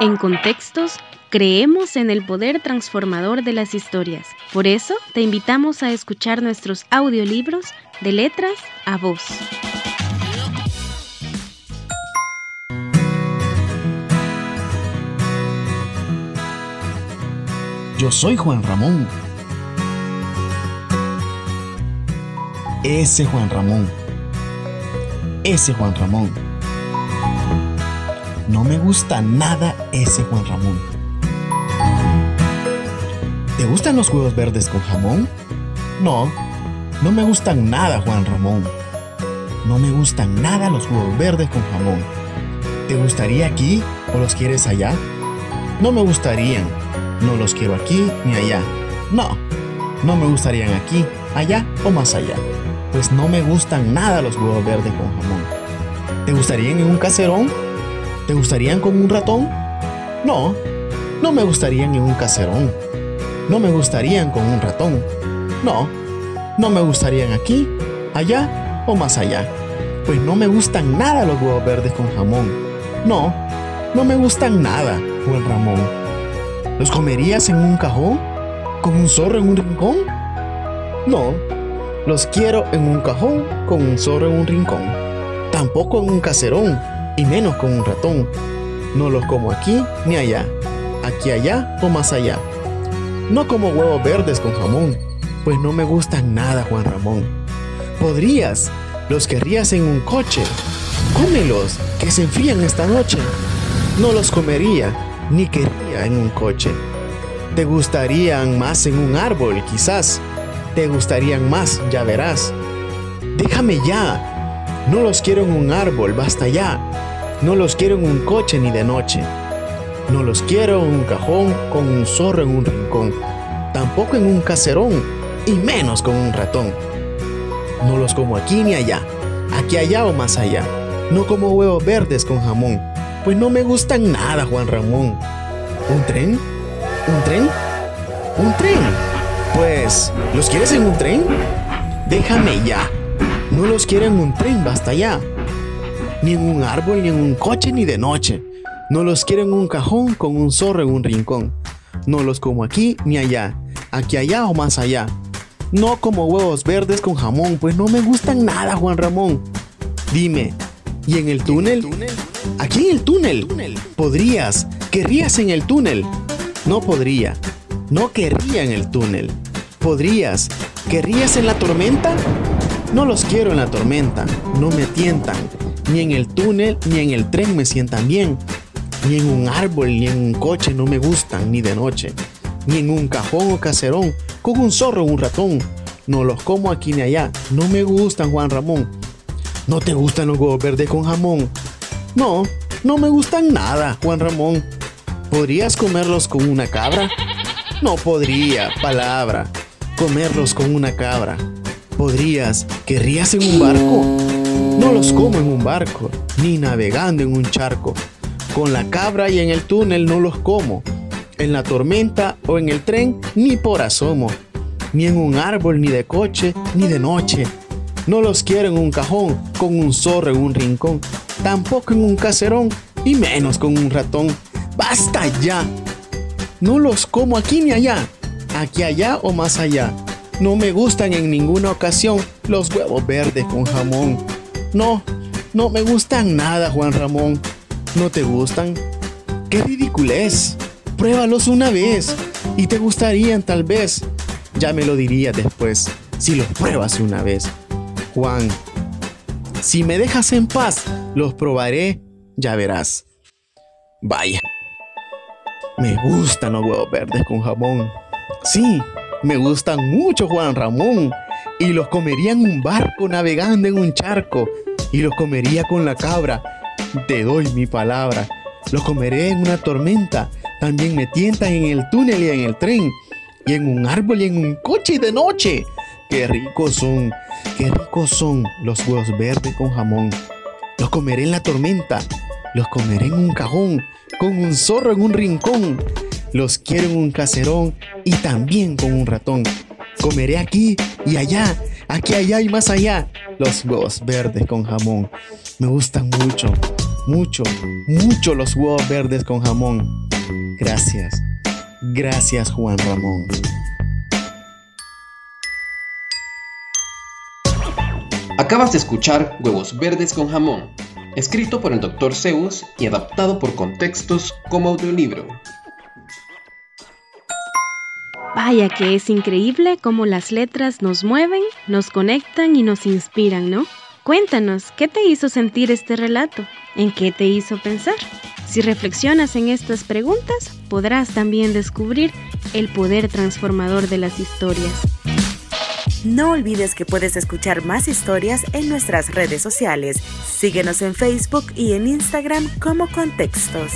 En contextos, creemos en el poder transformador de las historias. Por eso, te invitamos a escuchar nuestros audiolibros de letras a voz. Yo soy Juan Ramón. Ese Juan Ramón. Ese Juan Ramón. No me gusta nada ese Juan Ramón. ¿Te gustan los huevos verdes con jamón? No, no me gustan nada Juan Ramón. No me gustan nada los huevos verdes con jamón. ¿Te gustaría aquí o los quieres allá? No me gustarían. No los quiero aquí ni allá. No, no me gustarían aquí, allá o más allá. Pues no me gustan nada los huevos verdes con jamón. ¿Te gustarían en un caserón? ¿Te gustarían con un ratón? No, no me gustarían en un caserón. No me gustarían con un ratón. No, no me gustarían aquí, allá o más allá. Pues no me gustan nada los huevos verdes con jamón. No, no me gustan nada, Juan Ramón. ¿Los comerías en un cajón? ¿Con un zorro en un rincón? No, los quiero en un cajón con un zorro en un rincón. Tampoco en un caserón y menos con un ratón. No los como aquí ni allá, aquí allá o más allá. No como huevos verdes con jamón, pues no me gustan nada, Juan Ramón. Podrías, los querrías en un coche. Cómelos, que se enfrían esta noche. No los comería, ni quería en un coche. Te gustarían más en un árbol, quizás. Te gustarían más, ya verás. Déjame ya. No los quiero en un árbol, basta ya. No los quiero en un coche ni de noche. No los quiero en un cajón con un zorro en un rincón. Tampoco en un caserón y menos con un ratón. No los como aquí ni allá. Aquí allá o más allá. No como huevos verdes con jamón. Pues no me gustan nada, Juan Ramón. ¿Un tren? ¿Un tren? ¿Un tren? Pues, ¿los quieres en un tren? Déjame ya. No los quiero en un tren, basta ya ni en un árbol, ni en un coche, ni de noche. No los quiero en un cajón con un zorro en un rincón. No los como aquí ni allá, aquí allá o más allá. No como huevos verdes con jamón, pues no me gustan nada, Juan Ramón. Dime, ¿y en el túnel? Aquí en el túnel. ¿Podrías? ¿Querrías en el túnel? No podría. No querría en el túnel. ¿Podrías? ¿Querrías en la tormenta? No los quiero en la tormenta. No me tientan. Ni en el túnel ni en el tren me sientan bien. Ni en un árbol ni en un coche no me gustan ni de noche. Ni en un cajón o caserón con un zorro o un ratón. No los como aquí ni allá. No me gustan, Juan Ramón. ¿No te gustan los huevos verdes con jamón? No, no me gustan nada, Juan Ramón. ¿Podrías comerlos con una cabra? No podría, palabra. Comerlos con una cabra. ¿Podrías? ¿Querrías en un barco? No los como en un barco, ni navegando en un charco. Con la cabra y en el túnel no los como. En la tormenta o en el tren ni por asomo. Ni en un árbol, ni de coche, ni de noche. No los quiero en un cajón, con un zorro en un rincón. Tampoco en un caserón, y menos con un ratón. ¡Basta ya! No los como aquí ni allá, aquí allá o más allá. No me gustan en ninguna ocasión los huevos verdes con jamón. No, no me gustan nada, Juan Ramón. ¿No te gustan? ¡Qué ridiculez! Pruébalos una vez y te gustarían tal vez. Ya me lo diría después, si los pruebas una vez. Juan, si me dejas en paz, los probaré, ya verás. Vaya. Me gustan los huevos verdes con jamón. Sí, me gustan mucho, Juan Ramón y los comería en un barco navegando en un charco y los comería con la cabra. Te doy mi palabra. Los comeré en una tormenta. También me tientan en el túnel y en el tren. Y en un árbol y en un coche de noche. Qué ricos son. Qué ricos son los huevos verdes con jamón. Los comeré en la tormenta. Los comeré en un cajón. Con un zorro en un rincón. Los quiero en un caserón y también con un ratón. Comeré aquí y allá, aquí, allá y más allá. Los huevos verdes con jamón. Me gustan mucho. mucho, mucho los huevos verdes con jamón. Gracias, gracias Juan Ramón. Acabas de escuchar Huevos Verdes con Jamón, escrito por el Dr. Zeus y adaptado por contextos como audiolibro. Vaya que es increíble cómo las letras nos mueven, nos conectan y nos inspiran, ¿no? Cuéntanos, ¿qué te hizo sentir este relato? ¿En qué te hizo pensar? Si reflexionas en estas preguntas, podrás también descubrir el poder transformador de las historias. No olvides que puedes escuchar más historias en nuestras redes sociales. Síguenos en Facebook y en Instagram como Contextos.